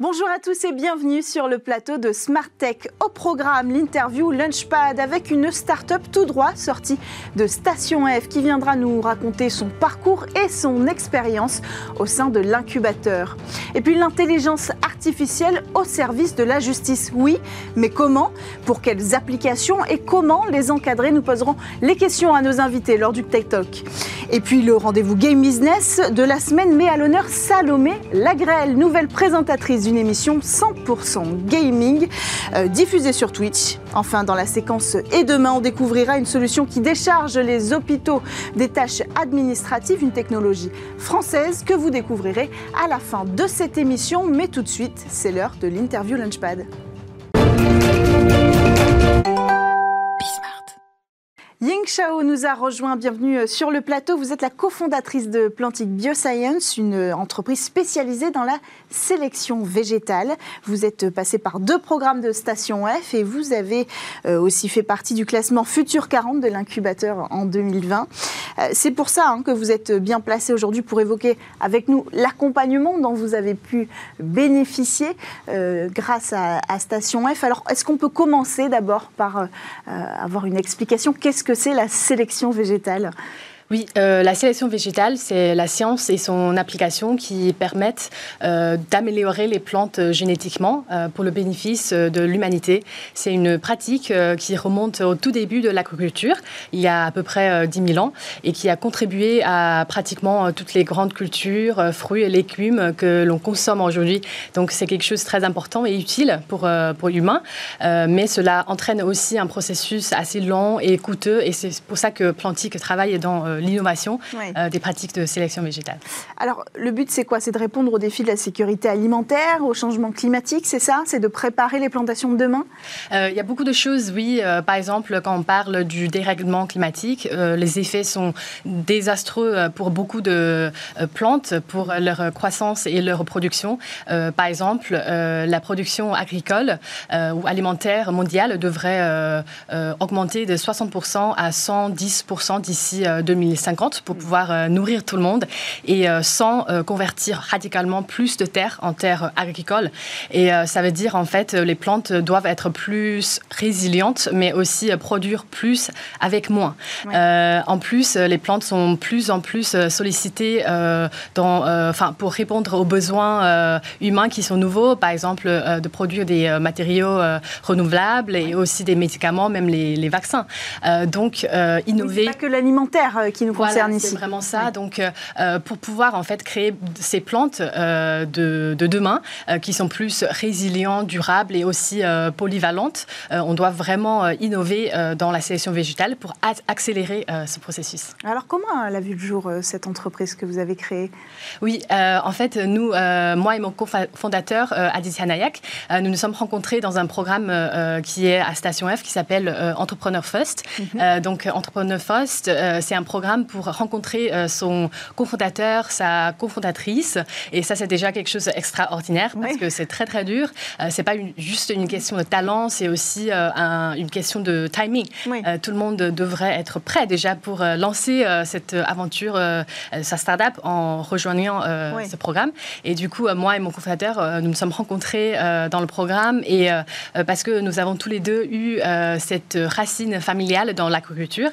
Bonjour à tous et bienvenue sur le plateau de Smart Tech. Au programme, l'interview Lunchpad avec une start-up tout droit sortie de Station F qui viendra nous raconter son parcours et son expérience au sein de l'incubateur. Et puis l'intelligence artificielle au service de la justice. Oui, mais comment? Pour quelles applications et comment les encadrer? Nous poserons les questions à nos invités lors du Tech Talk. Et puis le rendez-vous Game Business de la semaine met à l'honneur Salomé Lagrelle, nouvelle présentatrice une émission 100% gaming euh, diffusée sur Twitch. Enfin, dans la séquence Et demain, on découvrira une solution qui décharge les hôpitaux des tâches administratives, une technologie française que vous découvrirez à la fin de cette émission. Mais tout de suite, c'est l'heure de l'interview Lunchpad. Ying Shao nous a rejoint. Bienvenue euh, sur le plateau. Vous êtes la cofondatrice de Plantic Bioscience, une euh, entreprise spécialisée dans la sélection végétale. Vous êtes passé par deux programmes de Station F et vous avez euh, aussi fait partie du classement Futur 40 de l'incubateur en 2020. C'est pour ça hein, que vous êtes bien placé aujourd'hui pour évoquer avec nous l'accompagnement dont vous avez pu bénéficier grâce à, Station F. Alors, est-ce qu'on peut commencer d'abord par avoir une explication? Qu'est-ce que c'est la sélection végétale oui, euh, la sélection végétale, c'est la science et son application qui permettent euh, d'améliorer les plantes euh, génétiquement pour le bénéfice de l'humanité. C'est une pratique qui remonte au tout début de l'agriculture, il y a à peu près 10 000 ans, et qui a contribué à pratiquement toutes les grandes cultures, fruits et légumes que l'on consomme aujourd'hui. Donc c'est quelque chose de très important et utile pour, pour l'humain, mais cela entraîne aussi un processus assez long et coûteux, et c'est pour ça que Plantique travaille dans l'innovation euh, des pratiques de sélection végétale. Alors, le but, c'est quoi? C'est de répondre aux défis de la sécurité alimentaire, au changement climatique, c'est ça? C'est de préparer les plantations de demain? Euh, Il y a beaucoup de choses, oui. Euh, par exemple, quand on parle du dérèglement climatique, les effets sont désastreux pour beaucoup de plantes, pour leur croissance et leur production. par exemple, la production agricole ou alimentaire mondiale devrait augmenter de 60% à 110% d'ici 2000 50 pour pouvoir euh, nourrir tout le monde et euh, sans euh, convertir radicalement plus de terres en terres agricoles. Et ça veut dire en fait les plantes doivent être plus résilientes, mais aussi produire plus avec moins. en plus, les plantes sont plus en plus sollicitées dans, enfin, pour répondre aux besoins humains qui sont nouveaux, par exemple de produire des matériaux renouvelables et aussi des médicaments, même les, vaccins. donc innover. pas que l'alimentaire qui nous concerne ici. C'est vraiment ça. Donc, euh, euh, pour pouvoir en fait créer ces plantes euh, de, demain qui sont plus résilientes, durables et aussi polyvalentes, on doit vraiment innover dans la sélection végétale pour accélérer ce processus. Alors, comment elle a vu le jour cette entreprise que vous avez créée? Oui, en fait, nous, moi et mon cofondateur Aditya Nayak, nous nous sommes rencontrés dans un programme qui est à Station F qui s'appelle Entrepreneur First. Mhm. donc, Entrepreneur First, c'est un programme pour rencontrer euh, son cofondateur, sa cofondatrice. Et ça, c'est déjà quelque chose d'extraordinaire parce que c'est très, très dur. Euh, c'est pas juste une question de talent, c'est aussi euh, une question de timing. tout le monde devrait être prêt déjà pour lancer cette aventure, sa start-up, en rejoignant ce programme. Et du coup, moi et mon cofondateur, nous nous sommes rencontrés dans le programme et parce que nous avons tous les deux eu cette racine familiale dans l'agriculture.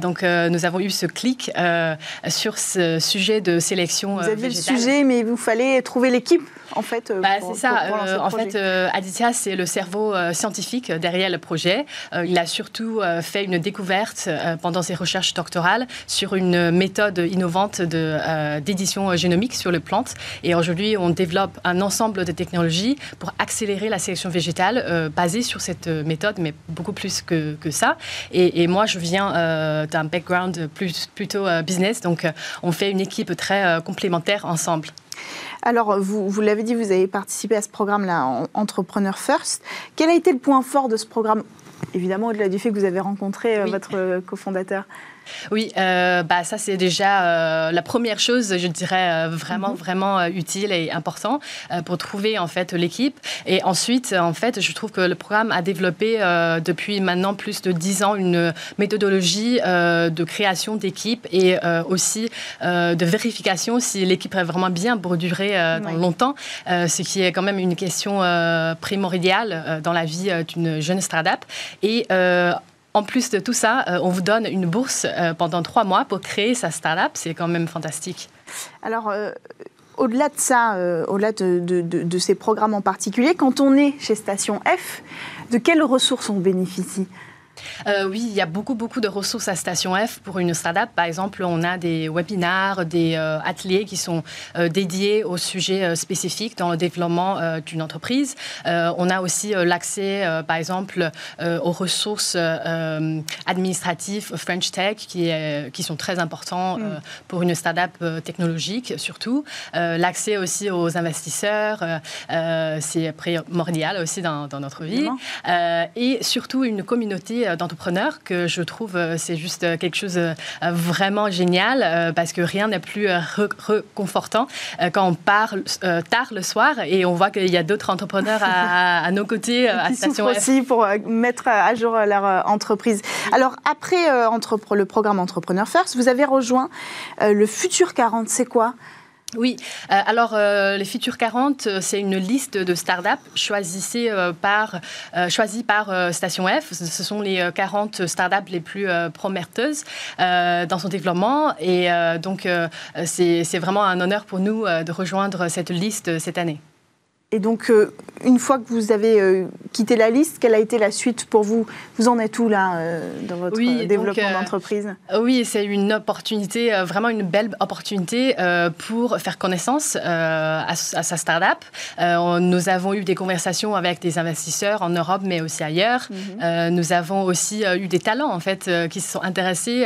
donc, nous avons eu ce clic euh, sur ce sujet de sélection. Vous aviez le sujet, mais il vous fallait trouver l'équipe en fait euh, bah, C'est ça. Euh, en fait, Aditya, c'est le cerveau scientifique derrière le projet. il a surtout fait une découverte pendant ses recherches doctorales sur une méthode innovante d'édition génomique sur les plantes. Et aujourd'hui, on développe un ensemble de technologies pour accélérer la sélection végétale basée sur cette méthode, mais beaucoup plus que, que ça. Et, et, moi, je viens d'un background plus plutôt euh, business. Donc, euh, on fait une équipe très euh, complémentaire ensemble. Alors, vous, vous l'avez dit, vous avez participé à ce programme-là, Entrepreneur First. Quel a été le point fort de ce programme Évidemment, au-delà du fait que vous avez rencontré votre cofondateur? Oui, euh, bah, ça c'est déjà euh, la première chose, je dirais, euh, vraiment, mhm. vraiment utile et important pour trouver en fait l'équipe. Et ensuite, en fait, je trouve que le programme a développé depuis maintenant plus de dix ans une méthodologie de création d'équipe et aussi de vérification si l'équipe est vraiment bien pour durer dans longtemps, ce qui est quand même une question primordiale dans la vie d'une jeune startup. Et en plus de tout ça, euh, on vous donne une bourse euh, pendant trois mois pour créer sa startup. C'est quand même fantastique. Alors, euh, au-delà de ça, au-delà de, ces programmes en particulier, quand on est chez Station F, de quelles ressources on bénéficie? Euh, oui, il y a beaucoup, beaucoup de ressources à Station F pour une startup. Par exemple, on a des webinars, des euh, ateliers qui sont euh, dédiés aux sujets spécifiques dans le développement d'une entreprise. on a aussi l'accès, par exemple, aux ressources administratives French Tech qui, qui sont très importants mm. pour une startup technologique, surtout. l'accès aussi aux investisseurs, c'est primordial aussi dans, dans notre vie. et surtout une communauté d'entrepreneurs que je trouve euh, c'est juste euh, quelque chose euh, vraiment génial parce que rien n'est plus réconfortant quand on part tard le soir et on voit qu'il y a d'autres entrepreneurs à, nos côtés à Station aussi pour mettre à jour leur entreprise. Alors après le programme Entrepreneur First, vous avez rejoint le Futur 40. C'est quoi? Oui, euh, alors euh, les Futures 40, euh, c'est une liste de startups choisies par, choisies par Station F. Ce sont les 40 startups les plus prometteuses dans son développement. Et donc, c'est vraiment un honneur pour nous de rejoindre cette liste cette année. Et donc, euh, une fois que vous avez euh, quitté la liste, quelle a été la suite pour vous? Vous en êtes où là euh, dans votre développement d'entreprise? Oui, c'est une opportunité, vraiment une belle opportunité pour faire connaissance à, sa start-up. nous avons eu des conversations avec des investisseurs en Europe, mais aussi ailleurs. Mhm. nous avons aussi eu des talents en fait qui se sont intéressés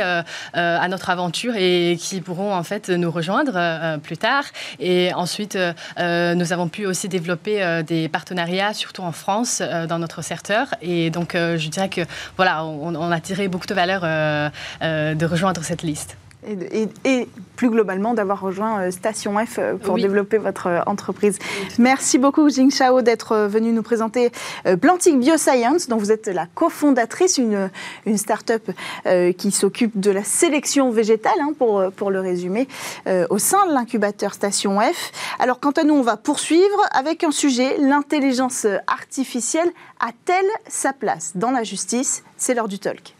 à notre aventure et qui pourront en fait nous rejoindre plus tard. Et ensuite, nous avons pu aussi développer euh, des partenariats, surtout en France, euh, dans notre secteur. Et donc, euh, je dirais que voilà, on, a tiré beaucoup de valeur de rejoindre cette liste et, plus globalement d'avoir rejoint euh, Station F euh, pour développer votre euh, entreprise. Merci beaucoup Jing Chao d'être venu nous présenter Plantic Bioscience dont vous êtes la cofondatrice, une, une start-up qui s'occupe de la sélection végétale, hein, pour, pour le résumer, au sein de l'incubateur Station F. Alors quant à nous, on va poursuivre avec un sujet, l'intelligence artificielle a-t-elle sa place dans la justice? C'est l'heure du talk.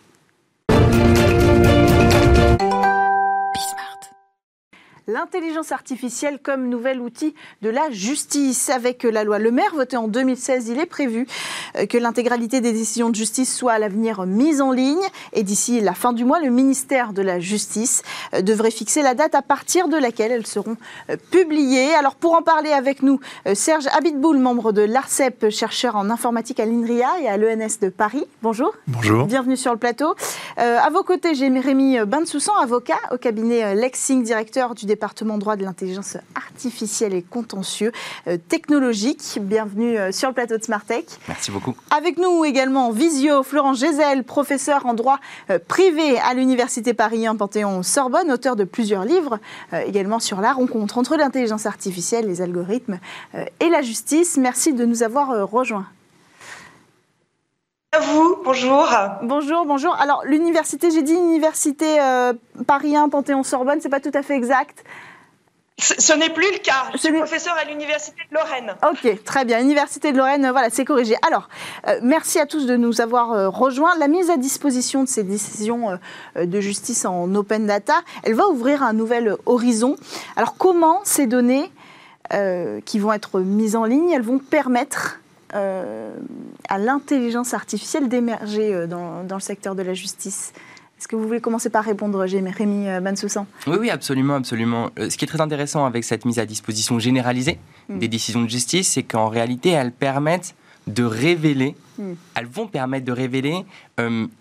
L'intelligence artificielle comme nouvel outil de la justice. Avec la loi Le Maire votée en 2016, il est prévu euh, que l'intégralité des décisions de justice soit à l'avenir mise en ligne. Et d'ici la fin du mois, le ministère de la Justice euh, devrait fixer la date à partir de laquelle elles seront euh, publiées. Alors pour en parler avec nous, Serge Abitboul, membre de l'ARCEP, chercheur en informatique à l'INRIA et à l'ENS de Paris. Bonjour. Bonjour. Bienvenue sur le plateau. à vos côtés, j'ai Rémi Bensoussan, avocat au cabinet Lexing, directeur du département droit de l'intelligence artificielle et contentieux euh, technologique. Bienvenue euh, sur le plateau de Smartech. Merci beaucoup. Avec nous également visio Florent Gézel, professeur en droit euh, privé à l'Université Paris 1 Panthéon-Sorbonne, auteur de plusieurs livres également sur la rencontre entre l'intelligence artificielle, les algorithmes et la justice. Merci de nous avoir rejoints. À vous, bonjour. Bonjour, bonjour. Alors, l'université, j'ai dit université euh, Paris 1, Panthéon-Sorbonne, c'est pas tout à fait exact. Ce, n'est plus le cas. Je suis professeur à l'Université de Lorraine. Ok, très bien. Université de Lorraine, voilà, c'est corrigé. Alors, euh, merci à tous de nous avoir euh, rejoints. La mise à disposition de ces décisions de justice en open data, elle va ouvrir un nouvel horizon. Alors, comment ces données qui vont être mises en ligne, elles vont permettre euh, à l'intelligence artificielle d'émerger euh, dans, dans, le secteur de la justice. Est-ce que vous voulez commencer par répondre, Rémi euh, Bansoussan Oui, oui, absolument, absolument. Ce qui est très intéressant avec cette mise à disposition généralisée hmm. des décisions de justice, c'est qu'en réalité, elles permettent de révéler, hmm. elles vont permettre de révéler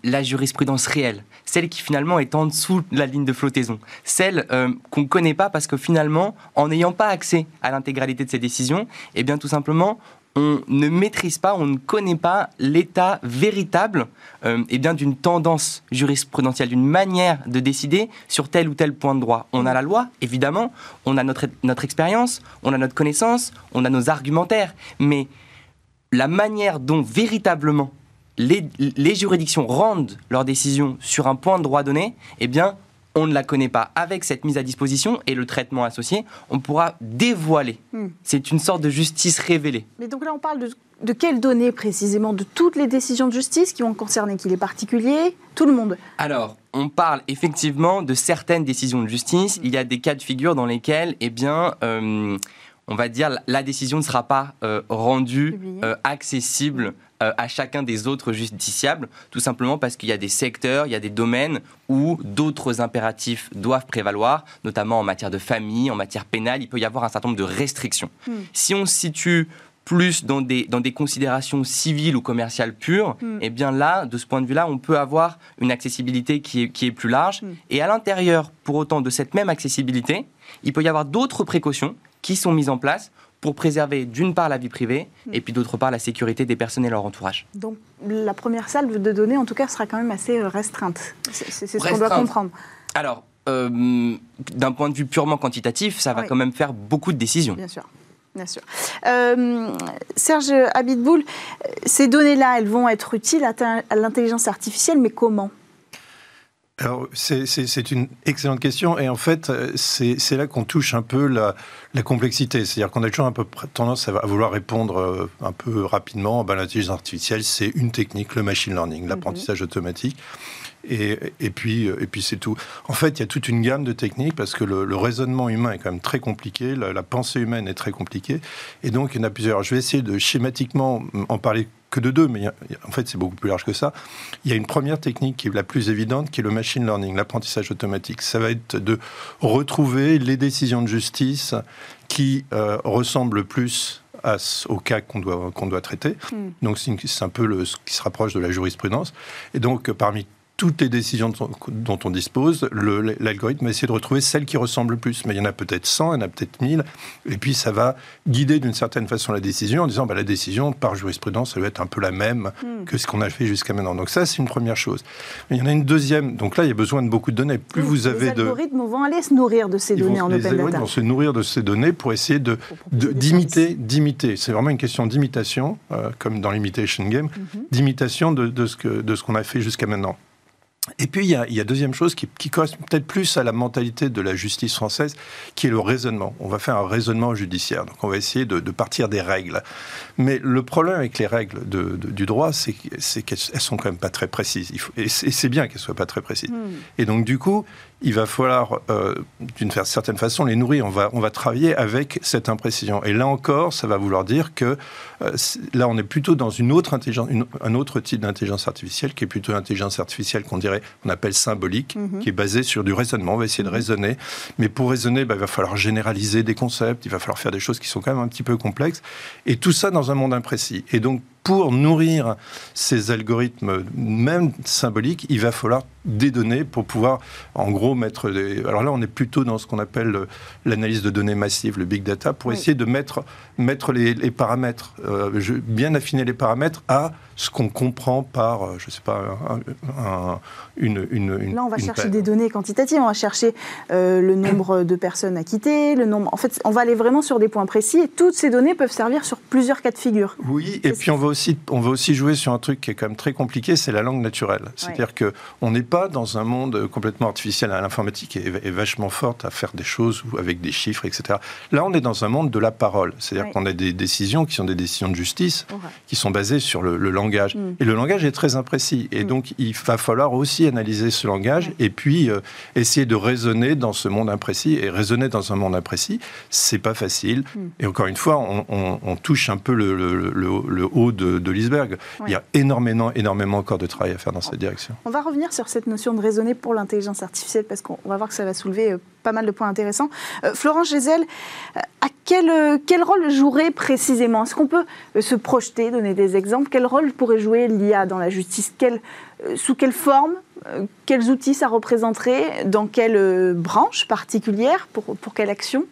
la jurisprudence réelle, celle qui finalement est en dessous de la ligne de flottaison, celle qu'on ne connaît pas parce que finalement, en n'ayant pas accès à l'intégralité de ces décisions, eh bien tout simplement, on ne maîtrise pas, on ne connaît pas l'état véritable euh, eh bien d'une tendance jurisprudentielle, d'une manière de décider sur tel ou tel point de droit. On a la loi, évidemment, on a notre, notre expérience, on a notre connaissance, on a nos argumentaires, mais la manière dont véritablement les, les juridictions rendent leurs décisions sur un point de droit donné, eh bien, on ne la connaît pas. Avec cette mise à disposition et le traitement associé, on pourra dévoiler. Hmm. C'est une sorte de justice révélée. Mais donc là, on parle de, quelles données précisément De toutes les décisions de justice qui vont concerner qui les particuliers Tout le monde? Alors, on parle effectivement de certaines décisions de justice. Il y a des cas de figure dans lesquels, eh bien, euh, on va dire, la décision ne sera pas euh, rendue euh, accessible euh, à chacun des autres justiciables, tout simplement parce qu'il y a des secteurs, il y a des domaines où d'autres impératifs doivent prévaloir, notamment en matière de famille, en matière pénale, il peut y avoir un certain nombre de restrictions. Hmm. Si on se situe plus dans des, dans des considérations civiles ou commerciales pures, hmm. et eh bien là, de ce point de vue-là, on peut avoir une accessibilité qui est, qui est plus large. Hmm. Et à l'intérieur, pour autant, de cette même accessibilité, il peut y avoir d'autres précautions qui sont mises en place pour préserver d'une part la vie privée et puis d'autre part la sécurité des personnes et leur entourage. Donc la première salle de données, en tout cas, sera quand même assez euh, restreinte. C'est ce qu'on doit comprendre. Alors, euh, d'un point de vue purement quantitatif, ça va quand même faire beaucoup de décisions. Bien sûr. Bien sûr. Euh, Serge Habitboul, ces données-là, elles vont être utiles à l'intelligence artificielle, mais comment? Alors, c'est une excellente question. Et en fait, c'est là qu'on touche un peu la, complexité. C'est-à-dire qu'on a toujours un peu tendance à, vouloir répondre euh, un peu rapidement. Ben, L'intelligence artificielle, c'est une technique, le machine learning, l'apprentissage mhm. automatique. Et, et, puis, et puis c'est tout. En fait, il y a toute une gamme de techniques parce que le, raisonnement humain est quand même très compliqué, la, la, pensée humaine est très compliquée, et donc il y en a plusieurs. Je vais essayer de schématiquement en parler que de deux, mais en fait c'est beaucoup plus large que ça. Il y a une première technique qui est la plus évidente, qui est le machine learning, l'apprentissage automatique. Ça va être de retrouver les décisions de justice qui euh, ressemblent plus à, au cas qu'on doit, qu'on doit traiter. Hmm. Donc c'est un peu le, ce qui se rapproche de la jurisprudence. Et donc parmi toutes les décisions dont on dispose, l'algorithme va essayer de retrouver celles qui ressemblent le plus. Mais il y en a peut-être 100, il y en a peut-être 1000. Et puis, ça va guider d'une certaine façon la décision en disant bah, la décision, par jurisprudence, elle va être un peu la même hmm. que ce qu'on a fait jusqu'à maintenant. Donc, ça, c'est une première chose. Mais il y en a une deuxième. Donc là, il y a besoin de beaucoup de données. Plus vous avez de. Les algorithmes vont aller se nourrir de ces données en open data. Les vont se nourrir de ces données pour essayer d'imiter. De, d'imiter. C'est vraiment une question d'imitation, euh, comme dans l'imitation game, mhm. d'imitation de, de ce qu'on a fait jusqu'à maintenant. Et puis, il y a, il y a deuxième chose qui, qui correspond peut-être plus à la mentalité de la justice française, qui est le raisonnement. On va faire un raisonnement judiciaire. Donc, on va essayer de, de partir des règles. Mais le problème avec les règles de, du droit, c'est qu'elles sont quand même pas très précises. Il faut, et c'est bien qu'elles soient pas très précises. Hmm. Et donc, du coup, il va falloir, euh, d'une certaine façon, les nourrir. On va, on va travailler avec cette imprécision. Et là encore, ça va vouloir dire que euh, là, on est plutôt dans une autre intelligence, un autre type d'intelligence artificielle, qui est plutôt l'intelligence artificielle qu'on dirait, on appelle symbolique, mhm. qui est basée sur du raisonnement. On va essayer de mhm. raisonner. Mais pour raisonner, bah, il va falloir généraliser des concepts, il va falloir faire des choses qui sont quand même un petit peu complexes. Et tout ça dans un monde imprécis. Et donc, pour nourrir ces algorithmes, même symboliques, il va falloir des données pour pouvoir, en gros, mettre des... Alors là, on est plutôt dans ce qu'on appelle l'analyse de données massives, le big data, pour essayer de mettre, mettre les, paramètres, euh, bien affiner les paramètres à ce qu'on comprend par, euh, je ne sais pas, une, une, Là, on va chercher des données quantitatives, on va chercher euh, le nombre de personnes acquittées, le nombre... En fait, on va aller vraiment sur des points précis, et toutes ces données peuvent servir sur plusieurs cas de figure. Oui, et puis on va, aussi, on va aussi jouer sur un truc qui est quand même très compliqué, c'est la langue naturelle. C'est-à-dire que qu'on n'est pas dans un monde complètement artificiel. L'informatique est, est, vachement forte à faire des choses avec des chiffres, etc. Là, on est dans un monde de la parole. C'est-à-dire qu'on a des décisions qui sont des décisions de justice, qui sont basées sur le, langage. Mm. Et le langage est très imprécis. Et mm. donc, il va falloir aussi analyser ce langage et puis euh, essayer de raisonner dans ce monde imprécis. Et raisonner dans un monde imprécis, c'est pas facile. Mm. Et encore une fois, on, touche un peu le, le, haut de, l'iceberg. Il y a énormément, énormément encore de travail à faire dans cette direction. On va revenir sur cette notion de raisonner pour l'intelligence artificielle parce qu'on va voir que ça va soulever euh, pas mal de points intéressants. Euh, Florence Gézel, euh, à quel, quel rôle jouerait précisément? Est-ce qu'on peut se projeter, donner des exemples? Quel rôle pourrait jouer l'IA dans la justice? Sous quelle forme Quels outils ça représenterait? Dans quelle branche particulière pour, pour quelle action?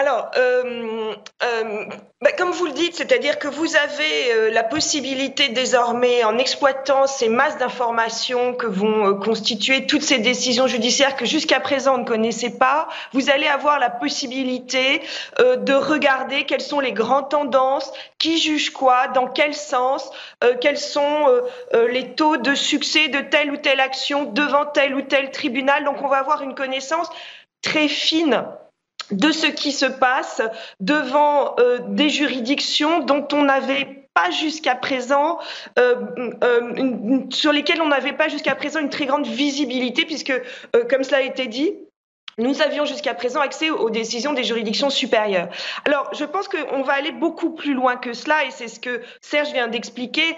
Alors, euh, euh, bah, comme vous le dites, c'est-à-dire que vous avez euh, la possibilité désormais, en exploitant ces masses d'informations que vont constituer toutes ces décisions judiciaires que jusqu'à présent on ne connaissait pas, vous allez avoir la possibilité de regarder quelles sont les grandes tendances, qui juge quoi, dans quel sens, quels sont les taux de succès de telle ou telle action devant tel ou tel tribunal. Donc, on va avoir une connaissance très fine de ce qui se passe devant euh, des juridictions dont on n'avait pas jusqu'à présent, euh, euh, sur lesquelles on n'avait pas jusqu'à présent une très grande visibilité, puisque, comme cela a été dit, nous avions jusqu'à présent accès aux décisions des juridictions supérieures. Alors, je pense qu'on va aller beaucoup plus loin que cela, et c'est ce que Serge vient d'expliquer,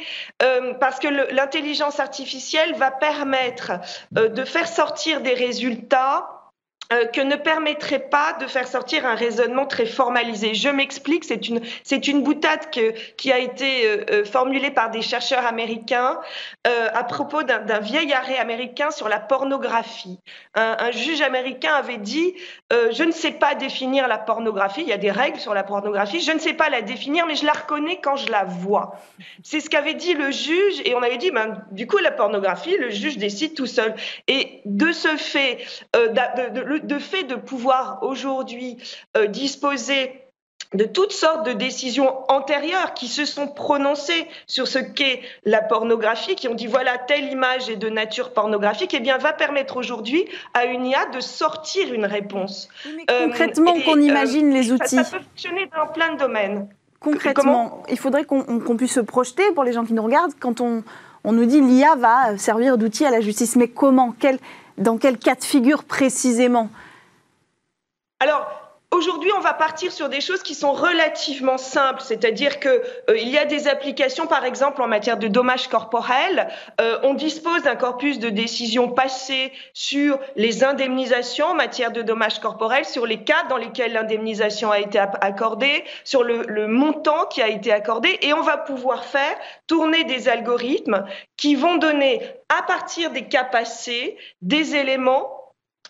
parce que l'intelligence artificielle va permettre de faire sortir des résultats euh, que ne permettrait pas de faire sortir un raisonnement très formalisé. Je m'explique, c'est une, c'est une boutade qui a été euh, euh, formulée par des chercheurs américains à propos d'un, vieil arrêt américain sur la pornographie. Un, juge américain avait dit Je ne sais pas définir la pornographie, il y a des règles sur la pornographie, je ne sais pas la définir, mais je la reconnais quand je la vois. C'est ce qu'avait dit le juge, et on avait dit ben, Du coup, la pornographie, le juge décide tout seul. Et de ce fait, de, de fait de pouvoir aujourd'hui euh, disposer de toutes sortes de décisions antérieures qui se sont prononcées sur ce qu'est la pornographie, qui ont dit voilà, telle image est de nature pornographique, eh bien, va permettre aujourd'hui à une IA de sortir une réponse. Euh, concrètement, qu'on euh, imagine les outils. Ça, peut fonctionner dans plein de domaines. Concrètement, il faudrait qu'on puisse se projeter pour les gens qui nous regardent quand on, on nous dit l'IA va servir d'outil à la justice. Mais comment? Quel, Dans quel cas de figure précisément? Aujourd'hui, on va partir sur des choses qui sont relativement simples, c'est-à-dire qu'il euh, y a des applications, par exemple en matière de dommages corporels. Euh, on dispose d'un corpus de décisions passées sur les indemnisations en matière de dommages corporels, sur les cas dans lesquels l'indemnisation a été accordée, sur le, le montant qui a été accordé, et on va pouvoir faire tourner des algorithmes qui vont donner, à partir des cas passés, des éléments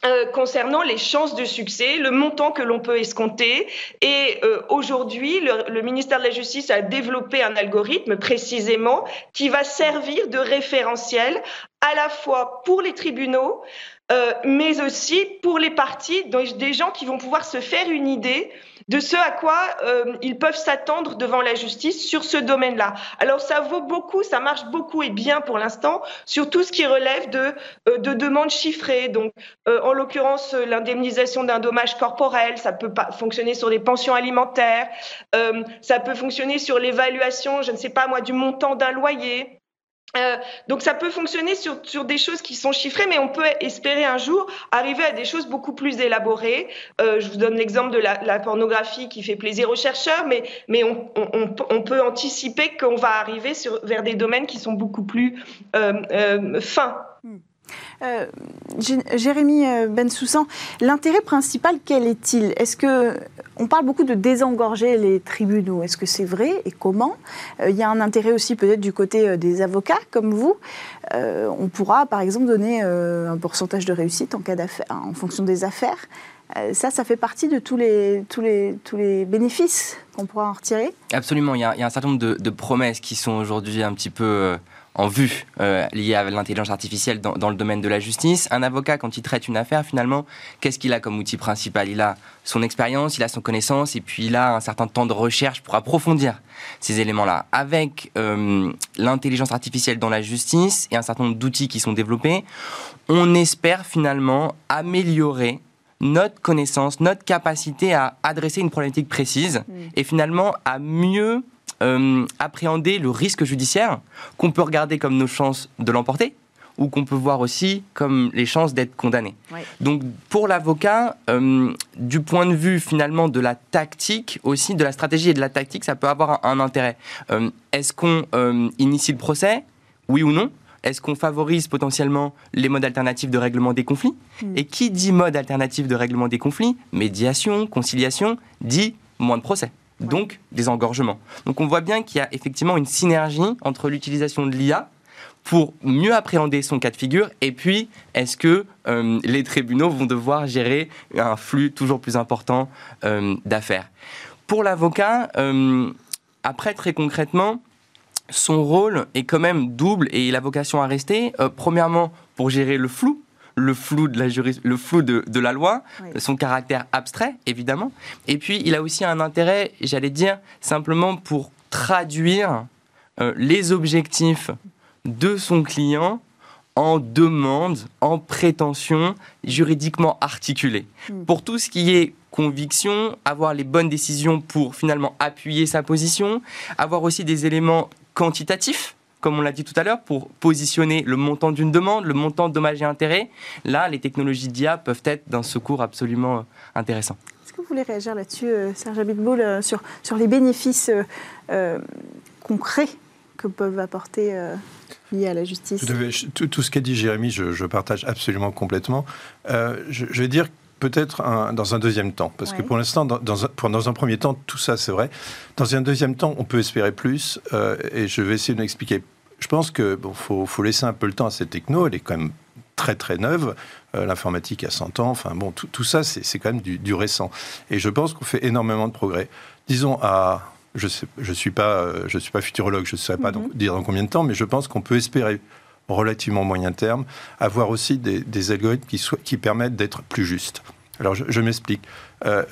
euh, concernant les chances de succès, le montant que l'on peut escompter. Et euh, aujourd'hui, le, ministère de la Justice a développé un algorithme précisément qui va servir de référentiel à la fois pour les tribunaux, euh, mais aussi pour les parties, des gens qui vont pouvoir se faire une idée de ce à quoi euh, ils peuvent s'attendre devant la justice sur ce domaine-là. Alors ça vaut beaucoup, ça marche beaucoup et bien pour l'instant sur tout ce qui relève de, euh, de demandes chiffrées. Donc euh, en l'occurrence l'indemnisation d'un dommage corporel, ça peut fonctionner sur des pensions alimentaires, ça peut fonctionner sur l'évaluation, je ne sais pas moi, du montant d'un loyer. Euh, donc ça peut fonctionner sur, sur, des choses qui sont chiffrées, mais on peut espérer un jour arriver à des choses beaucoup plus élaborées. Euh, je vous donne l'exemple de la, pornographie qui fait plaisir aux chercheurs, mais, on, peut anticiper qu'on va arriver vers des domaines qui sont beaucoup plus euh, euh fins. Euh, Jérémy euh, Bensoussan, l'intérêt principal, quel est-il? Est-ce que on parle beaucoup de désengorger les tribunaux. Est-ce que c'est vrai et comment? Euh, Il y a un intérêt aussi peut-être du côté des avocats comme vous. on pourra par exemple donner un pourcentage de réussite en fonction des affaires. Ça, ça fait partie de tous les, bénéfices qu'on pourra en retirer? Absolument, il y, a, un certain nombre de promesses qui sont aujourd'hui un petit peu en vue euh, liée à l'intelligence artificielle dans, le domaine de la justice. Un avocat, quand il traite une affaire, finalement, qu'est-ce qu'il a comme outil principal? Il a son expérience, il a son connaissance, et puis il a un certain temps de recherche pour approfondir ces éléments-là. Avec euh, l'intelligence artificielle dans la justice et un certain nombre d'outils qui sont développés, on espère finalement améliorer notre connaissance, notre capacité à adresser une problématique précise, mmh. et finalement à mieux euh, appréhender le risque judiciaire qu'on peut regarder comme nos chances de l'emporter ou qu'on peut voir aussi comme les chances d'être condamné. Donc pour l'avocat, euh, du point de vue finalement de la tactique aussi, de la stratégie et de la tactique, ça peut avoir un, intérêt. Euh, est-ce qu'on initie le procès? Oui ou non? Est-ce qu'on favorise potentiellement les modes alternatifs de règlement des conflits? Hmm. Et qui dit mode alternatif de règlement des conflits? Médiation, conciliation, dit moins de procès donc des engorgements. Donc on voit bien qu'il y a effectivement une synergie entre l'utilisation de l'IA pour mieux appréhender son cas de figure Et puis, est-ce que euh, les tribunaux vont devoir gérer un flux toujours plus important euh, d'affaires Pour l'avocat, euh, après, très concrètement, son rôle est quand même double et il a vocation à rester. premièrement, pour gérer le flou, le flou de la, le flou de, la loi, son caractère abstrait, évidemment. Et puis, il a aussi un intérêt, j'allais dire, simplement pour traduire les objectifs de son client en demande, en prétention juridiquement articulée. Hmm. Pour tout ce qui est conviction, avoir les bonnes décisions pour finalement appuyer sa position, avoir aussi des éléments quantitatifs, comme on l'a dit tout à l'heure, pour positionner le montant d'une demande, le montant de dommages et intérêts. Là, les technologies d'IA peuvent être d'un secours absolument euh, intéressant. Est-ce que vous voulez réagir là-dessus, euh, Serge Abitboul, euh, sur, sur les bénéfices concrets que peuvent apporter liés à la justice? Tout, ce qu'a dit Jérémy, je, partage absolument complètement. Euh, je, vais dire peut-être dans un deuxième temps, parce que pour l'instant, dans, dans, un, dans, un premier temps, tout ça c'est vrai. Dans un deuxième temps, on peut espérer plus, euh, et je vais essayer de l'expliquer. Je pense qu'il bon, faut, faut, laisser un peu le temps à cette techno, elle est quand même très très neuve. Euh, l'informatique a 100 ans, enfin bon, tout, tout ça c'est quand même du, du, récent. Et je pense qu'on fait énormément de progrès. Disons à je ne je suis, pas, euh, je suis pas futurologue, je ne saurais pas mhm. dire dans combien de temps, mais je pense qu'on peut espérer relativement moyen terme avoir aussi des, algorithmes qui, qui permettent d'être plus justes. Alors je, m'explique. Euh,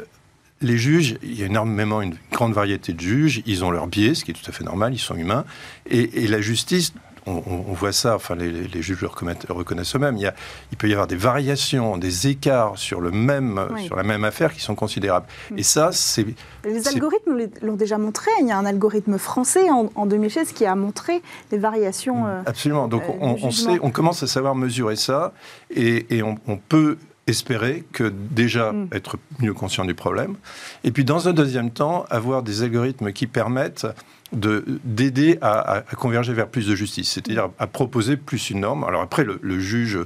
les juges, il y a énormément, une grande variété de juges, ils ont leurs biais, ce qui est tout à fait normal, ils sont humains, et, et la justice on, voit ça, enfin les, juges le reconnaissent, eux-mêmes, il, il, peut y avoir des variations, des écarts sur, le même, sur la même affaire qui sont considérables. Et ça, c'est... Les algorithmes l'ont déjà montré. Il y a un algorithme français en, 2016 qui a montré des variations. Mm. Euh, Absolument. Donc euh, on, sait, on commence à savoir mesurer ça et, on, peut espérer que déjà mm. être mieux conscient du problème, et puis dans un deuxième temps, avoir des algorithmes qui permettent d'aider à, converger vers plus de justice, c'est-à-dire à proposer plus une norme. Alors après, le, juge,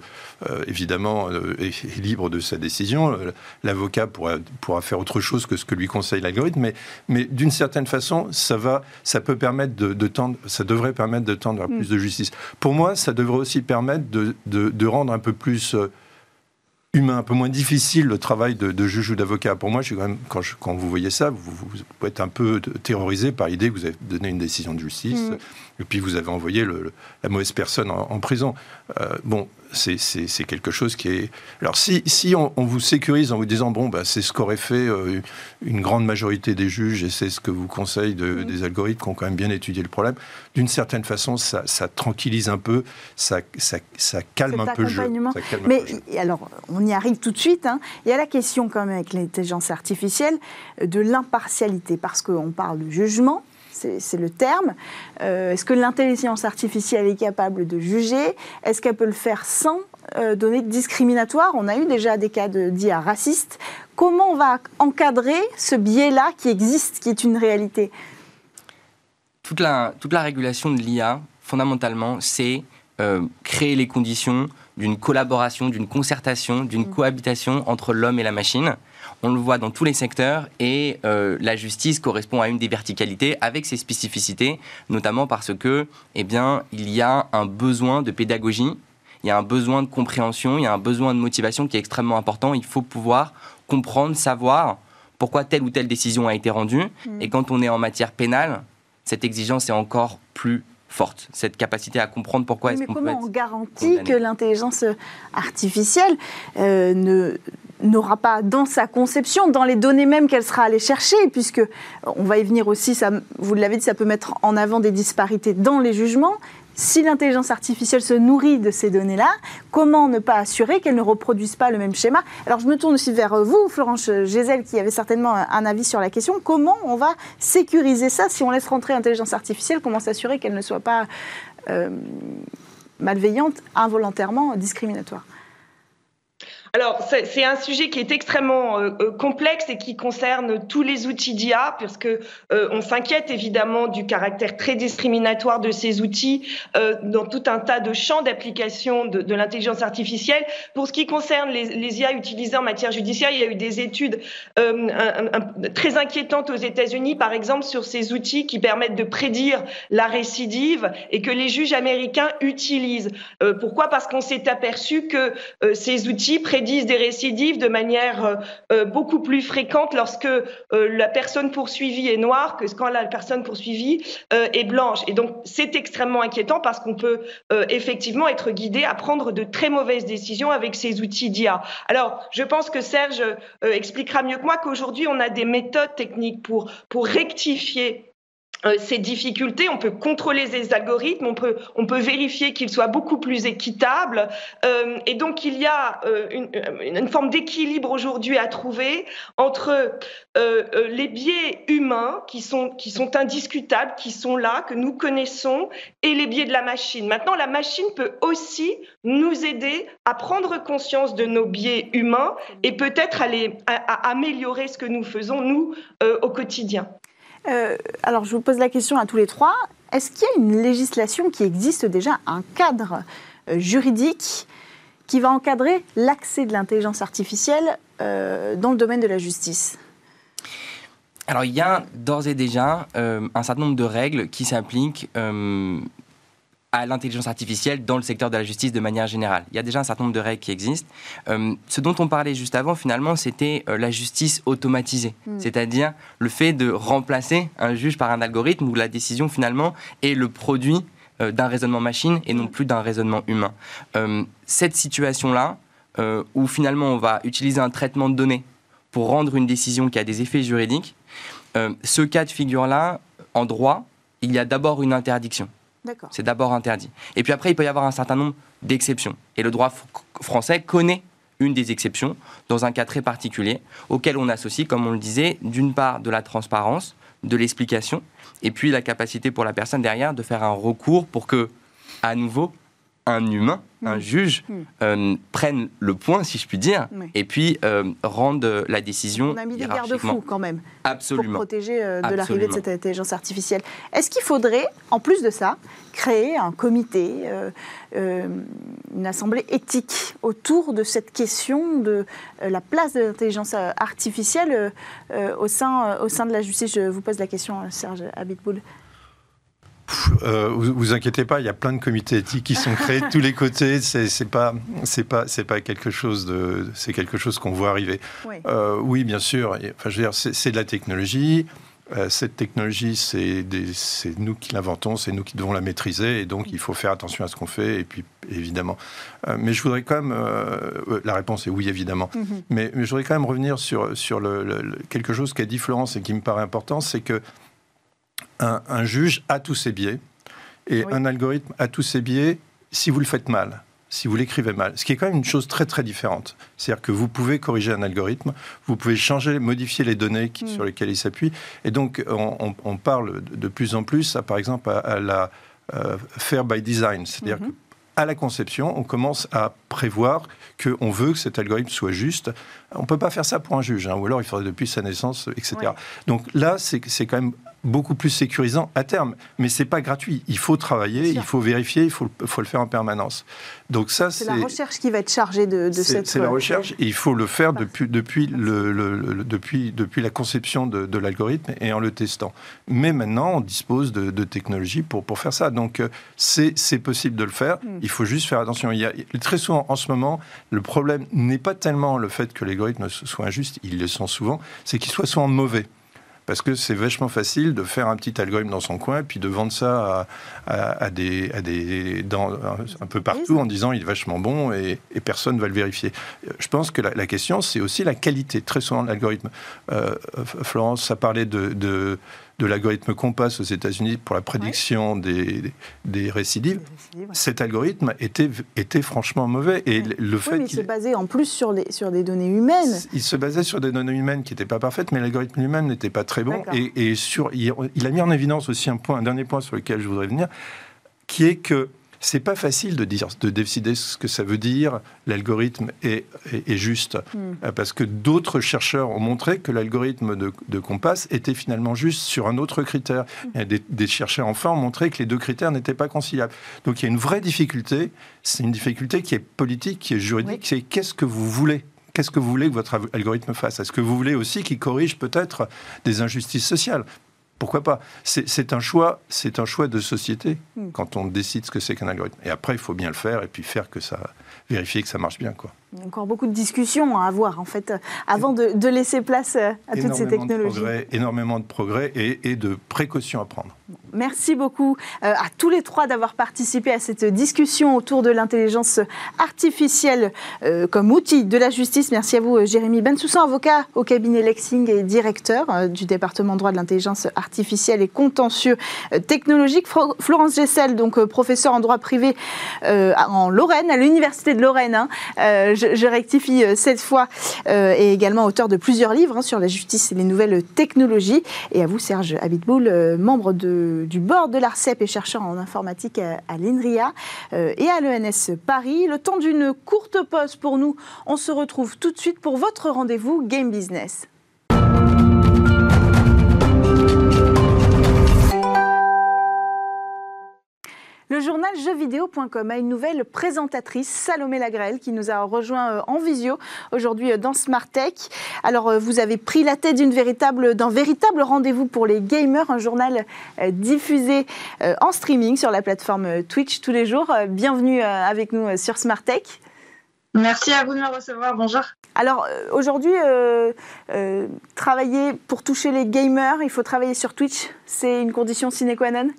euh, évidemment, euh, est, libre de sa décision. L'avocat pourra, pourra, faire autre chose que ce que lui conseille l'algorithme, mais, mais d'une certaine façon, ça, va, ça peut permettre de, tendre, ça devrait permettre de tendre vers mm. plus de justice. Pour moi, ça devrait aussi permettre de, de rendre un peu plus euh, humain, un peu moins difficile le travail de, juge ou d'avocat. Pour moi, je suis quand, même, quand, quand, vous voyez ça, vous, vous, pouvez être un peu terrorisé par l'idée que vous avez donné une décision de justice mm. et puis vous avez envoyé le, la mauvaise personne en, prison. Euh, bon, c'est quelque chose qui est. Alors, si, si on, vous sécurise en vous disant, bon, bah, c'est ce qu'aurait fait euh, une grande majorité des juges et c'est ce que vous conseille de, des algorithmes qui ont quand même bien étudié le problème, d'une certaine façon, ça, tranquillise un peu, ça, ça, ça calme un peu le jeu. Mais alors, on y arrive tout de suite. Hein. Il y a la question, quand même, avec l'intelligence artificielle, de l'impartialité, parce qu'on parle de jugement c'est le terme. Euh, est-ce que l'intelligence artificielle est capable de juger? Est-ce qu'elle peut le faire sans euh, données discriminatoires? On a eu déjà des cas d'IA racistes. Comment on va encadrer ce biais-là qui existe, qui est une réalité? Toute la, toute la régulation de l'IA, fondamentalement, c'est euh, créer les conditions d'une collaboration, d'une concertation, d'une mm. cohabitation entre l'homme et la machine. On le voit dans tous les secteurs et euh, la justice correspond à une des verticalités avec ses spécificités, notamment parce que, eh bien, il y a un besoin de pédagogie, il y a un besoin de compréhension, il y a un besoin de motivation qui est extrêmement important. Il faut pouvoir comprendre, savoir pourquoi telle ou telle décision a été rendue. Mm. Et quand on est en matière pénale, cette exigence est encore plus forte, cette capacité à comprendre pourquoi est-ce qu'on peut comment on garantit que l'intelligence artificielle euh, ne n'aura pas dans sa conception, dans les données mêmes qu'elle sera allée chercher, puisque on va y venir aussi, vous l'avez dit, ça peut mettre en avant des disparités dans les jugements. Si l'intelligence artificielle se nourrit de ces données-là, comment ne pas assurer qu'elle ne reproduise pas le même schéma? Alors je me tourne aussi vers vous, Florence Gézel, qui avait certainement un avis sur la question. Comment on va sécuriser ça si on laisse rentrer l'intelligence artificielle? Comment s'assurer qu'elle ne soit pas euh, malveillante, involontairement discriminatoire? Alors, c'est un sujet qui est extrêmement euh, euh, complexe et qui concerne tous les outils d'IA, puisque euh, on s'inquiète évidemment du caractère très discriminatoire de ces outils dans tout un tas de champs d'application de, l'intelligence artificielle. Pour ce qui concerne les, les, IA utilisées en matière judiciaire, il y a eu des études très inquiétantes aux États-Unis, par exemple, sur ces outils qui permettent de prédire la récidive et que les juges américains utilisent. pourquoi? Parce qu'on s'est aperçu que ces outils prédisent des récidives de manière euh, euh, beaucoup plus fréquente lorsque euh, la personne poursuivie est noire que quand la personne poursuivie est blanche. Et donc, c'est extrêmement inquiétant parce qu'on peut effectivement être guidé à prendre de très mauvaises décisions avec ces outils d'IA. Alors, je pense que Serge expliquera mieux que moi qu'aujourd'hui, on a des méthodes techniques pour, pour rectifier euh, ces difficultés, on peut contrôler les algorithmes, on peut, on peut vérifier qu'ils soient beaucoup plus équitables. Euh, et donc, il y a euh, une, une, forme d'équilibre aujourd'hui à trouver entre euh, euh, les biais humains qui sont, qui sont indiscutables, qui sont là, que nous connaissons, et les biais de la machine. Maintenant, la machine peut aussi nous aider à prendre conscience de nos biais humains et peut-être à, à, améliorer ce que nous faisons, nous, au quotidien. Euh, alors, je vous pose la question à tous les trois. Est-ce qu'il y a une législation qui existe déjà, un cadre euh, juridique qui va encadrer l'accès de l'intelligence artificielle euh, dans le domaine de la justice? Alors il y a d'ores et déjà un certain nombre de règles qui s'appliquent à l'intelligence artificielle dans le secteur de la justice de manière générale. Il y a déjà un certain nombre de règles qui existent. Euh, ce dont on parlait juste avant, finalement, c'était euh, la justice automatisée, hmm. c'est-à-dire le fait de remplacer un juge par un algorithme où la décision, finalement, est le produit euh, d'un raisonnement machine et non hmm. plus d'un raisonnement humain. cette situation-là, où finalement on va utiliser un traitement de données pour rendre une décision qui a des effets juridiques, ce cas de figure-là, en droit, il y a d'abord une interdiction. C'est d'abord interdit. Et puis après, il peut y avoir un certain nombre d'exceptions. Et le droit français connaît une des exceptions dans un cas très particulier auquel on associe, comme on le disait, d'une part de la transparence, de l'explication, et puis la capacité pour la personne derrière de faire un recours pour que, à nouveau, un humain, un mm. juge, mm. Euh, prenne le point, si je puis dire, et puis euh, rende la décision. On a mis des garde-fous quand même. Absolument. Pour protéger euh, de l'arrivée de cette intelligence artificielle. Est-ce qu'il faudrait, en plus de ça, créer un comité, une assemblée éthique autour de cette question de la place de l'intelligence artificielle au, sein, au sein de la justice? Je vous pose la question, Serge Abitboul. Euh, vous, vous inquiétez pas, il y a plein de comités éthiques qui sont créés de tous les côtés. C'est pas, c'est pas, c'est pas quelque chose de, c'est quelque chose qu'on voit arriver. Oui. Euh, oui, bien sûr. Enfin, je veux dire, c'est de la technologie. Euh, cette technologie, c'est nous qui l'inventons, c'est nous qui devons la maîtriser, et donc il faut faire attention à ce qu'on fait, et puis évidemment. mais je voudrais quand même, la réponse est oui, évidemment, mm-hmm. mais, mais, je voudrais quand même revenir sur, sur le, quelque chose qu'a dit Florence et qui me paraît important, c'est que un, juge a tous ses biais et un algorithme a tous ses biais si vous le faites mal, si vous l'écrivez mal. Ce qui est quand même une chose très très différente. C'est-à-dire que vous pouvez corriger un algorithme, vous pouvez changer, modifier les données hmm. sur lesquelles il s'appuie. Et donc on, parle de plus en plus, par exemple, à, la euh, fair by design. C'est-à-dire qu'à hmm. à la conception, on commence à prévoir qu'on veut que cet algorithme soit juste. On ne peut pas faire ça pour un juge, hein, ou alors il faudrait depuis sa naissance, etc. Donc là, c'est quand même beaucoup plus sécurisant à terme. Mais c'est pas gratuit. Il faut travailler, il faut vérifier, il faut, faut, le faire en permanence. Donc ça, c'est la recherche qui va être chargée de, de cette. C'est la recherche et il faut le faire depuis depuis le, depuis depuis la conception de, l'algorithme et en le testant. Mais maintenant, on dispose de, technologies pour pour faire ça. Donc euh, c'est possible de le faire. Hmm. Il faut juste faire attention. Il y a très souvent en ce moment, le problème n'est pas tellement le fait que l'algorithme soit injuste. Ils le sont souvent. C'est qu'il soit souvent mauvais parce que c'est vachement facile de faire un petit algorithme dans son coin et puis de vendre ça à, des, à des dans, un peu partout en disant il est vachement bon et, personne ne va le vérifier. Je pense que la, question, c'est aussi la qualité, très souvent, de l'algorithme. Euh, Florence a parlé de de l'algorithme Compass aux États-Unis pour la prédiction des, des, récidives, cet algorithme était, était franchement mauvais. Et le fait mais il se basait en plus sur, les, sur des données humaines. Il se basait sur des données humaines qui n'étaient pas parfaites, mais l'algorithme lui-même n'était pas très bon. Et, sur, il, a mis en évidence aussi un point, un dernier point sur lequel je voudrais venir, qui est que c'est pas facile de dire, de décider ce que ça veut dire. L'algorithme est, est, juste hmm. euh, parce que d'autres chercheurs ont montré que l'algorithme de, de, Compass était finalement juste sur un autre critère. Hmm. des, des, chercheurs enfin ont montré que les deux critères n'étaient pas conciliables. Donc il y a une vraie difficulté. C'est une difficulté qui est politique, qui est juridique. C'est qu'est-ce que vous voulez? Qu'est-ce que vous voulez que votre algorithme fasse? Est-ce que vous voulez aussi qu'il corrige peut-être des injustices sociales? Pourquoi pas? C'est un choix, c'est un choix de société hmm. quand on décide ce que c'est qu'un algorithme. Et après, il faut bien le faire et puis faire que ça, vérifier que ça marche bien, quoi. Il y a encore beaucoup de discussions à avoir, en fait, avant de, laisser place à toutes ces technologies. énormément de progrès et, de précautions à prendre. Merci beaucoup euh, à tous les trois d'avoir participé à cette discussion autour de l'intelligence artificielle euh, comme outil de la justice. Merci à vous, euh, Jérémy Bensoussan, avocat au cabinet Lexing et directeur du département droit de l'intelligence artificielle et contentieux technologique. Florence Gessel, donc professeur en droit privé en Lorraine, à l'Université de Lorraine. Hein je, rectifie cette fois, et également auteur de plusieurs livres hein, sur la justice et les nouvelles technologies. Et à vous, Serge Habitboul, euh, du board de l'ARCEP et chercheur en informatique à, l'INRIA et à l'ENS Paris. Le temps d'une courte pause pour nous. On se retrouve tout de suite pour votre rendez-vous Game Business. Le journal jeuxvideo.com a une nouvelle présentatrice, Salomé Lagrelle, qui nous a rejoint euh, en visio aujourd'hui euh, dans Smart Tech. Alors, euh, vous avez pris la tête d'un véritable, véritable rendez-vous pour les gamers, un journal diffusé en streaming sur la plateforme Twitch tous les jours. Bienvenue avec nous sur Smart Tech. Merci à vous de me recevoir. Bonjour. Alors aujourd'hui, travailler pour toucher les gamers, il faut travailler sur Twitch. C'est une condition sine qua non?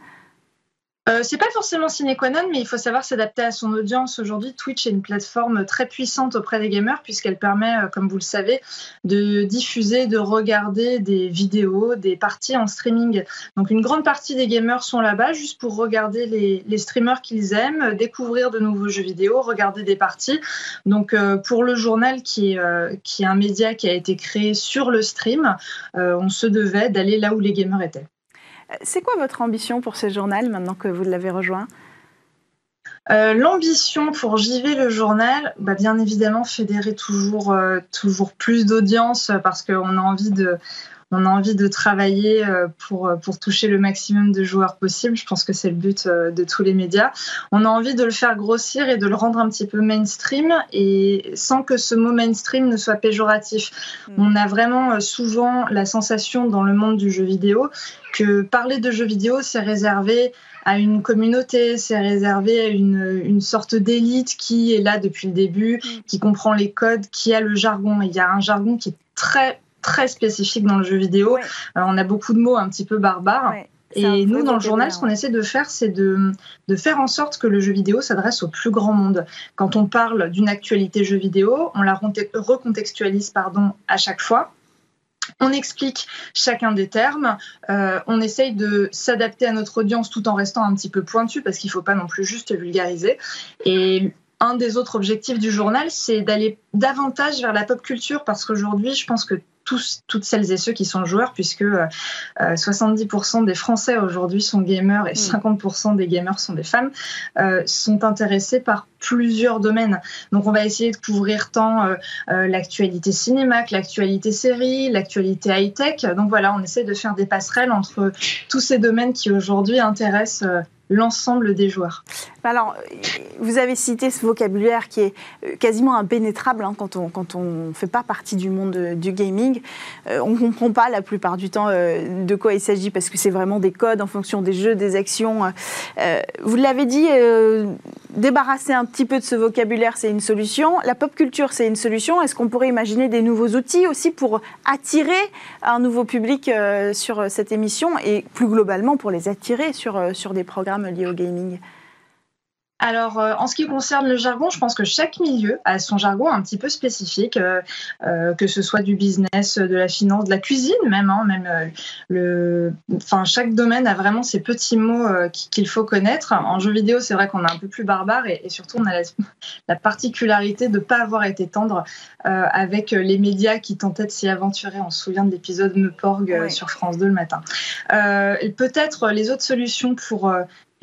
Euh, c'est pas forcément sine qua non, mais il faut savoir s'adapter à son audience. Aujourd'hui, Twitch est une plateforme très puissante auprès des gamers puisqu'elle permet, euh, comme vous le savez, de diffuser, de regarder des vidéos, des parties en streaming. Donc une grande partie des gamers sont là-bas juste pour regarder les, streamers qu'ils aiment, découvrir de nouveaux jeux vidéo, regarder des parties. Donc euh, pour le journal qui est, qui est un média qui a été créé sur le stream, on se devait d'aller là où les gamers étaient. C'est quoi votre ambition pour ce journal maintenant que vous l'avez rejoint? Euh, L'ambition pour JV le journal, bah, bien évidemment fédérer toujours, euh, toujours plus d'audience parce qu'on a envie de, on a envie de travailler euh, pour, euh, pour toucher le maximum de joueurs possible. Je pense que c'est le but euh, de tous les médias. On a envie de le faire grossir et de le rendre un petit peu mainstream et sans que ce mot mainstream ne soit péjoratif. Hmm. On a vraiment souvent la sensation dans le monde du jeu vidéo que parler de jeux vidéo, c'est réservé à une communauté, c'est réservé à une, une sorte d'élite qui est là depuis le début, hmm. qui comprend les codes, qui a le jargon. Il y a un jargon qui est très très spécifique dans le jeu vidéo. Euh, on a beaucoup de mots un petit peu barbares. Et nous, dans le journal, ce qu'on essaie de faire, c'est de, de, faire en sorte que le jeu vidéo s'adresse au plus grand monde. Quand on parle d'une actualité jeu vidéo, on la recontextualise pardon, à chaque fois. On explique chacun des termes, euh, on essaye de s'adapter à notre audience tout en restant un petit peu pointu parce qu'il ne faut pas non plus juste vulgariser. Et un des autres objectifs du journal, c'est d'aller davantage vers la pop culture parce qu'aujourd'hui, je pense que tous, toutes celles et ceux qui sont joueurs, puisque 70% euh, euh, des Français aujourd'hui sont gamers et 50% mm. des gamers sont des femmes, euh, sont intéressés par plusieurs domaines. Donc on va essayer de couvrir tant l'actualité cinéma que l'actualité série, l'actualité high-tech. Donc voilà, on essaie de faire des passerelles entre tous ces domaines qui aujourd'hui intéressent l'ensemble des joueurs. Alors, vous avez cité ce vocabulaire qui est euh, quasiment impénétrable hein, quand on quand on fait pas partie du monde euh, du gaming. Euh, on ne comprend pas la plupart du temps de quoi il s'agit parce que c'est vraiment des codes en fonction des jeux, des actions. vous l'avez dit, débarrasser un petit peu de ce vocabulaire, c'est une solution. La pop culture, c'est une solution. Est-ce qu'on pourrait imaginer des nouveaux outils aussi pour attirer un nouveau public sur cette émission et plus globalement pour les attirer sur, sur des programmes liés au gaming alors, euh, en ce qui concerne le jargon, je pense que chaque milieu a son jargon un petit peu spécifique, euh, euh, que ce soit du business, de la finance, de la cuisine même. Hein, même le, enfin, chaque domaine a vraiment ses petits mots qu'il faut connaître. En jeu vidéo, c'est vrai qu'on est un peu plus barbare et, surtout on a la, particularité de ne pas avoir été tendre avec les médias qui tentaient de s'y aventurer. On se souvient de l'épisode Me Porg sur France 2 le matin. Peut-être les autres solutions pour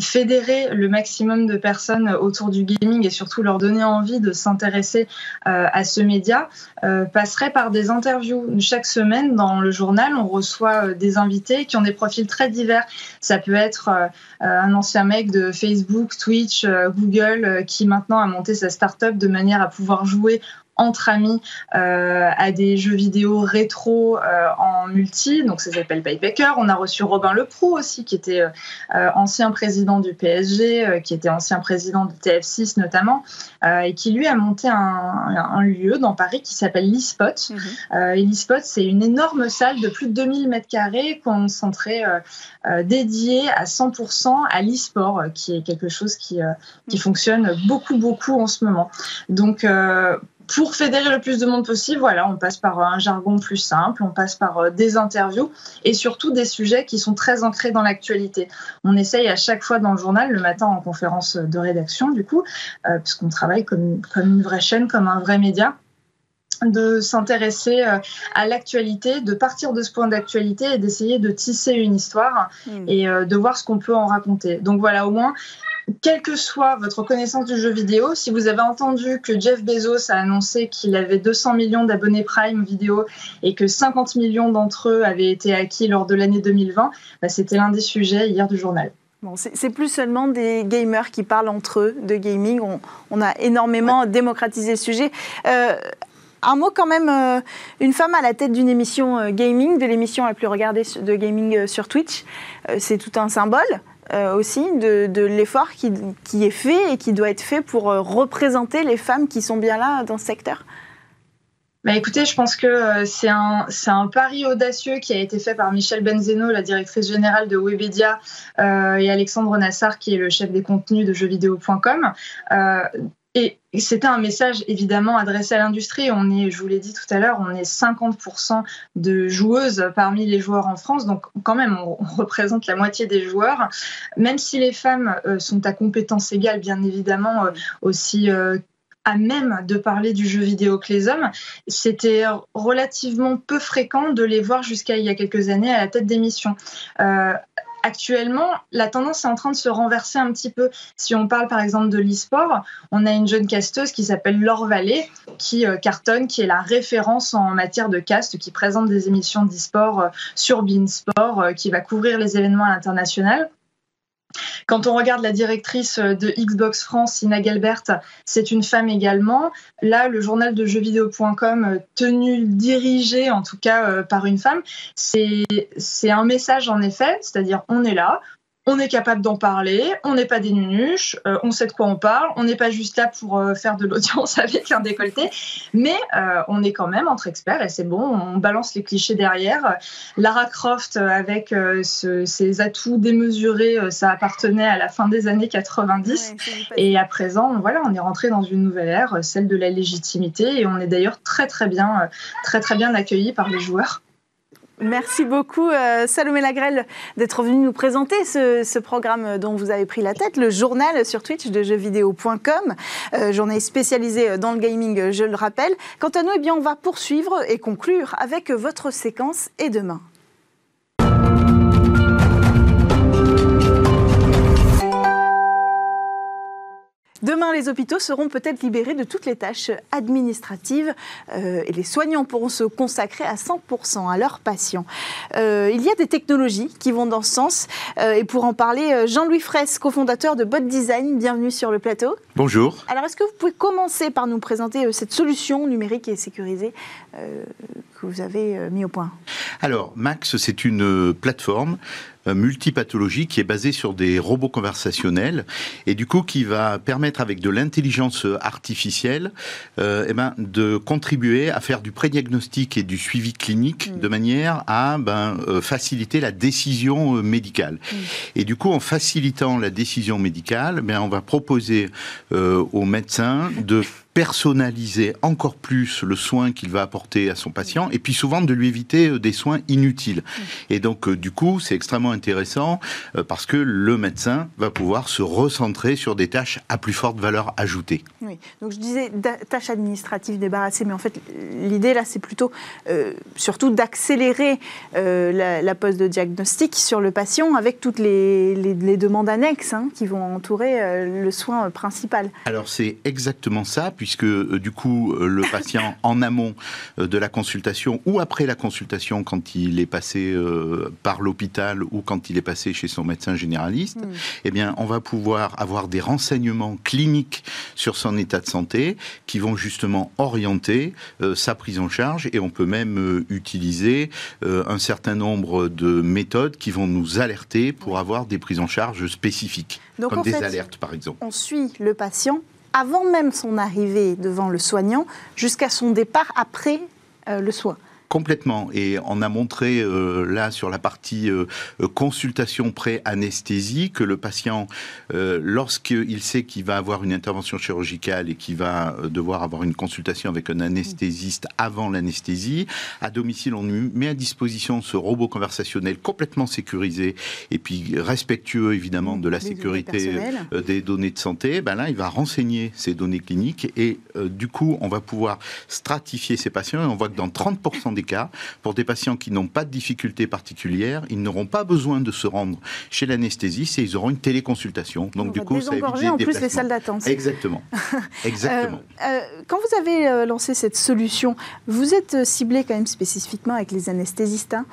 fédérer le maximum de personnes autour du gaming et surtout leur donner envie de s'intéresser euh, à ce média euh, passerait par des interviews. Chaque semaine, dans le journal, on reçoit euh, des invités qui ont des profils très divers. Ça peut être un ancien mec de Facebook, Twitch, Google, qui maintenant a monté sa start-up de manière à pouvoir jouer entre amis euh, à des jeux vidéo rétro euh, en multi. Donc ça s'appelle Paybacker. On a reçu Robin Leproux aussi, qui était euh, ancien président du PSG, qui était ancien président du TF6 notamment, et qui lui a monté un, lieu dans Paris qui s'appelle l'eSpot. Et l'eSpot, c'est une énorme salle de plus de 2000 mètres carrés concentrée, dédiée à 100% à l'e-sport, qui est quelque chose qui, qui mhm. fonctionne beaucoup, beaucoup en ce moment. Donc, pour fédérer le plus de monde possible, voilà, on passe par un jargon plus simple, on passe par euh, des interviews et surtout des sujets qui sont très ancrés dans l'actualité. On essaye à chaque fois dans le journal, le matin en conférence de rédaction, du coup, euh, puisqu'on travaille comme, comme une vraie chaîne, comme un vrai média de s'intéresser euh, à l'actualité, de partir de ce point d'actualité et d'essayer de tisser une histoire mmh. et de voir ce qu'on peut en raconter. Donc voilà, au moins, quelle que soit votre connaissance du jeu vidéo, si vous avez entendu que Jeff Bezos a annoncé qu'il avait 200 millions d'abonnés Prime vidéo et que 50 millions d'entre eux avaient été acquis lors de l'année 2020, bah, c'était l'un des sujets hier du journal. Bon, c'est plus seulement des gamers qui parlent entre eux de gaming. On, a énormément démocratisé le sujet. Euh, un mot quand même, euh, une femme à la tête d'une émission euh, gaming, de l'émission la plus regardée de gaming sur Twitch, c'est tout un symbole. Euh, aussi de, l'effort qui, est fait et qui doit être fait pour euh, représenter les femmes qui sont bien là dans ce secteur bah écoutez, je pense que euh, c'est un, pari audacieux qui a été fait par Michel Benzeno, la directrice générale de Webedia, et Alexandre Nassar, qui est le chef des contenus de jeuxvideo.com. Et c'était un message évidemment adressé à l'industrie. On est, je vous l'ai dit tout à l'heure, on est 50% de joueuses parmi les joueurs en France, donc quand même on, représente la moitié des joueurs. Même si les femmes euh, sont à compétences égales, bien évidemment euh, aussi euh, à même de parler du jeu vidéo que les hommes, c'était relativement peu fréquent de les voir jusqu'à il y a quelques années à la tête d'émission actuellement, la tendance est en train de se renverser un petit peu. Si on parle par exemple de l'e-sport, on a une jeune casteuse qui s'appelle Laure Vallée, qui euh, cartonne, qui est la référence en matière de cast, qui présente des émissions d'e-sport euh, sur Beansport, euh, qui va couvrir les événements à l'international. Quand on regarde la directrice de Xbox France, Ina Galbert, c'est une femme également. Là, le journal de jeuxvideo.com, euh, tenu, dirigé en tout cas euh, par une femme, c'est un message en effet, c'est-à-dire on est là, on est capable d'en parler, on n'est pas des nunuches, euh, on sait de quoi on parle, on n'est pas juste là pour euh, faire de l'audience avec un décolleté, mais euh, on est quand même entre experts et c'est bon, on balance les clichés derrière. Lara Croft avec ses atouts démesurés, ça appartenait à la fin des années 90 et à présent, voilà, on est rentré dans une nouvelle ère, celle de la légitimité et on est d'ailleurs très très bien, très très bien accueilli par les joueurs. Merci beaucoup euh, Salomé Lagrelle d'être venue nous présenter ce, programme dont vous avez pris la tête, le journal sur Twitch de jeuxvideo.com, euh, journal spécialisé dans le gaming, je le rappelle. Quant à nous, eh bien, on va poursuivre et conclure avec votre séquence et demain. Les hôpitaux seront peut-être libérés de toutes les tâches administratives euh, et les soignants pourront se consacrer à 100% à leurs patients. Euh, il y a des technologies qui vont dans ce sens. Euh, et pour en parler, Jean-Louis Fraisse, cofondateur de Bot Design, bienvenue sur le plateau. Bonjour. Alors, est-ce que vous pouvez commencer par nous présenter cette solution numérique et sécurisée que vous avez mis au point? Alors, Max, c'est une plateforme multipathologie qui est basée sur des robots conversationnels et du coup qui va permettre avec de l'intelligence artificielle euh, eh ben, de contribuer à faire du prédiagnostic et du suivi clinique mm. de manière à ben, euh, faciliter la décision euh, médicale. Mm. Et du coup, en facilitant la décision médicale, ben, on va proposer aux médecins de personnaliser encore plus le soin qu'il va apporter à son patient et puis souvent de lui éviter euh, des soins inutiles. Et donc euh, du coup, c'est extrêmement intéressant euh, parce que le médecin va pouvoir se recentrer sur des tâches à plus forte valeur ajoutée. Oui, donc je disais tâches administratives débarrassées, mais en fait l'idée là c'est plutôt surtout d'accélérer la, pose de diagnostic sur le patient avec toutes les, demandes annexes hein, qui vont entourer le soin principal. Alors c'est exactement ça puisque euh, du coup, euh, le patient en amont euh, de la consultation ou après la consultation, quand il est passé par l'hôpital ou quand il est passé chez son médecin généraliste, hmm. eh bien, on va pouvoir avoir des renseignements cliniques sur son état de santé qui vont justement orienter sa prise en charge et on peut même utiliser un certain nombre de méthodes qui vont nous alerter pour avoir des prises en charge spécifiques, comme des alertes par exemple. On suit le patient avant même son arrivée devant le soignant jusqu'à son départ après euh, le soin. Complètement. Et on a montré euh, là sur la partie euh, consultation pré-anesthésie que le patient, euh, lorsqu'il sait qu'il va avoir une intervention chirurgicale et qu'il va devoir avoir une consultation avec un anesthésiste avant l'anesthésie, à domicile on met à disposition ce robot conversationnel complètement sécurisé et puis respectueux évidemment de la sécurité des données de santé. Ben là, il va renseigner ces données cliniques et du coup, on va pouvoir stratifier ces patients et on voit que dans 30% des cas, pour des patients qui n'ont pas de difficultés particulières, ils n'auront pas besoin de se rendre chez l'anesthésiste et ils auront une téléconsultation. Donc du coup, ça évite en plus les salles d'attente. Exactement. Exactement. Euh, euh, quand vous avez euh, lancé cette solution, vous êtes ciblé quand même spécifiquement avec les anesthésistes. Hein.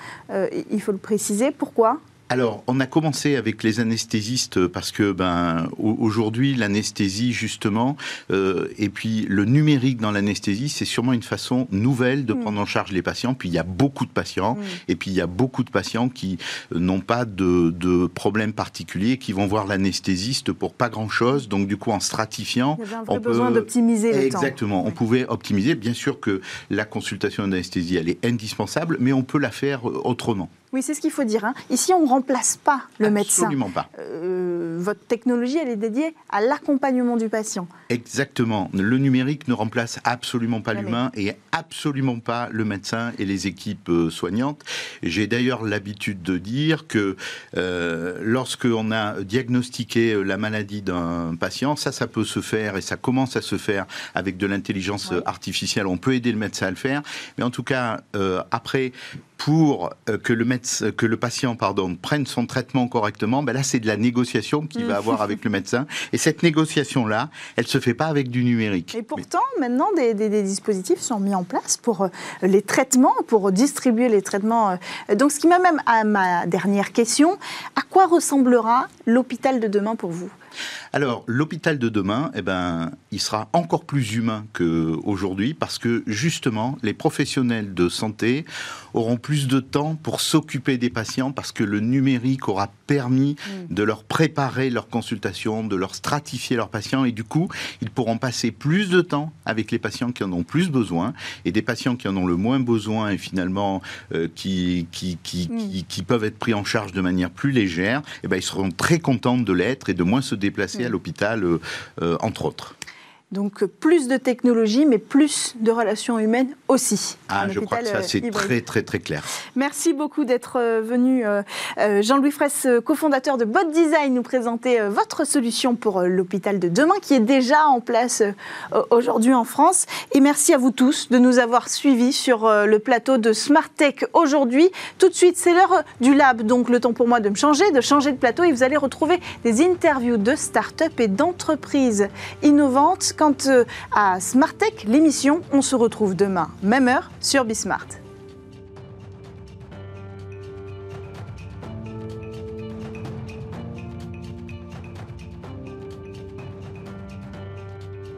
il faut le préciser. Pourquoi? Alors, on a commencé avec les anesthésistes parce que, ben, aujourd'hui, l'anesthésie, justement, euh, et puis le numérique dans l'anesthésie, c'est sûrement une façon nouvelle de mm. prendre en charge les patients. Puis il y a beaucoup de patients, mm. et puis il y a beaucoup de patients qui euh, n'ont pas de, de problèmes particuliers, qui vont voir l'anesthésiste pour pas grand-chose. Donc, du coup, en stratifiant, il y avait un on besoin d'optimiser le Exactement. On pouvait optimiser. Bien sûr que la consultation d'anesthésie, elle est indispensable, mais on peut la faire euh, autrement. Oui, c'est ce qu'il faut dire. Hein. Ici, on ne remplace pas le médecin. Absolument pas. Euh, votre technologie, elle est dédiée à l'accompagnement du patient. Exactement. Le numérique ne remplace absolument pas l'humain et absolument pas le médecin et les équipes euh, soignantes. J'ai d'ailleurs l'habitude de dire que euh, lorsque on a diagnostiqué la maladie d'un patient, ça, ça peut se faire et ça commence à se faire avec de l'intelligence artificielle. On peut aider le médecin à le faire, mais en tout cas, après, pour euh, que le médecin, que le patient pardon prenne son traitement correctement, ben là c'est de la négociation qu'il va mm. avoir avec le médecin. Et cette négociation là, elle se fait pas avec du numérique. Et pourtant maintenant des, dispositifs sont mis en place pour euh, les traitements, pour distribuer les traitements. Euh. Donc ce qui m'amène à ma dernière question à quoi ressemblera l'hôpital de demain pour vous? Alors, l'hôpital de demain, eh ben, il sera encore plus humain qu'aujourd'hui parce que justement, les professionnels de santé auront plus de temps pour s'occuper des patients parce que le numérique aura permis mm. de leur préparer leur consultation, de leur stratifier leurs patients et du coup, ils pourront passer plus de temps avec les patients qui en ont plus besoin et des patients qui en ont le moins besoin et finalement euh, qui, qui, qui, mm. qui, peuvent être pris en charge de manière plus légère, eh ben, ils seront très contents de l'être et de moins se déplacer l'hôpital, euh, euh, entre autres. Donc plus de technologie, mais plus de relations humaines aussi. Ah, je crois que ça, c'est très, très, très clair. Merci beaucoup d'être euh, venu, euh, euh, Jean-Louis Fraisse, cofondateur de Bot Design, nous présenter votre solution pour l'hôpital de demain, qui est déjà en place aujourd'hui en France. Et merci à vous tous de nous avoir suivis sur le plateau de Smart Tech aujourd'hui. Tout de suite, c'est l'heure du lab, donc le temps pour moi de me changer, de changer de plateau, et vous allez retrouver des interviews de start-up et d'entreprises innovantes Quant euh, à Tech, l'émission, on se retrouve demain, même heure, sur Bismart.